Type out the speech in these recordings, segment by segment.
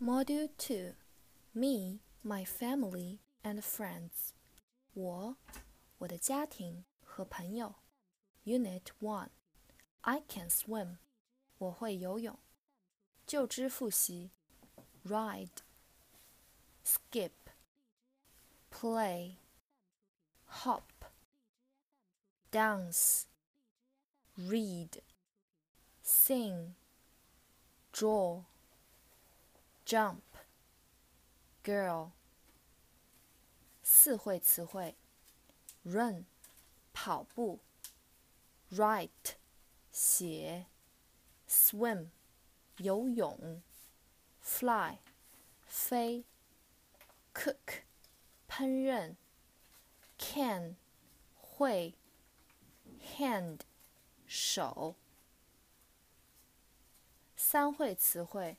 Module 2 Me, my family and friends. 我、我的家庭和朋友。Unit 1 I can swim. 我会游泳。旧知复习。Ride. Skip. Play. Hop. Dance. Read. Sing. Draw. Jump, girl. 四会词汇：run，跑步；write，写；swim，游泳；fly，飞；cook，烹饪；can，会；hand，手。三会词汇。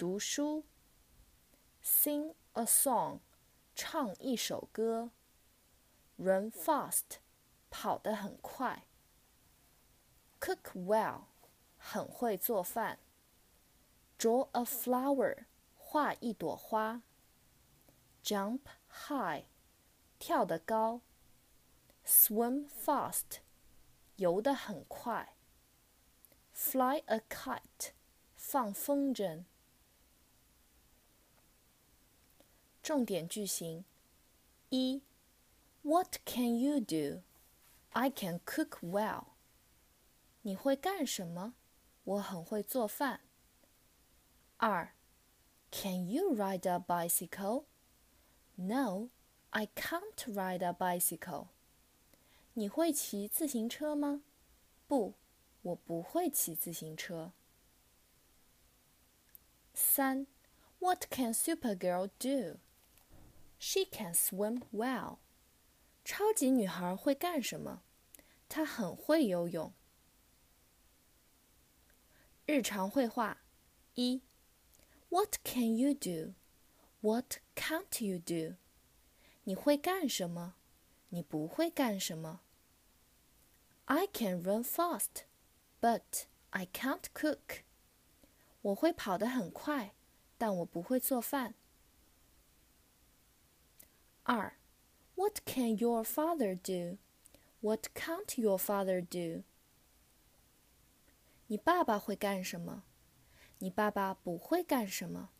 读书，sing a song，唱一首歌；run fast，跑得很快；cook well，很会做饭；draw a flower，画一朵花；jump high，跳得高；swim fast，游得很快；fly a kite，放风筝。 重点句型：一，What can you do? I can cook well. 你会干什么？我很会做饭。二，Can you ride a bicycle? No, I can't ride a bicycle. 你会骑自行车吗？不，我不会骑自行车。三，What can Supergirl do? She can swim well。超级女孩会干什么？她很会游泳。日常会话一：What can you do? What can't you do? 你会干什么？你不会干什么？I can run fast, but I can't cook. 我会跑得很快，但我不会做饭。二，What can your father do? What can't your father do? 你爸爸会干什么？你爸爸不会干什么？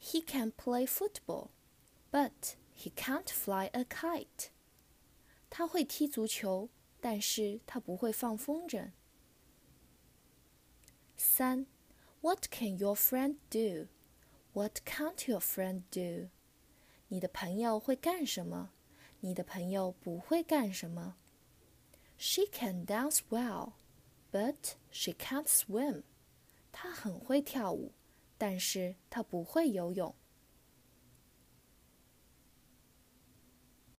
He can play football, but he can't fly a kite. 他会踢足球，但是他不会放风筝。三，What can your friend do? What can't your friend do? 你的朋友会干什么？你的朋友不会干什么？She can dance well, but she can't swim. 她很会跳舞，但是她不会游泳。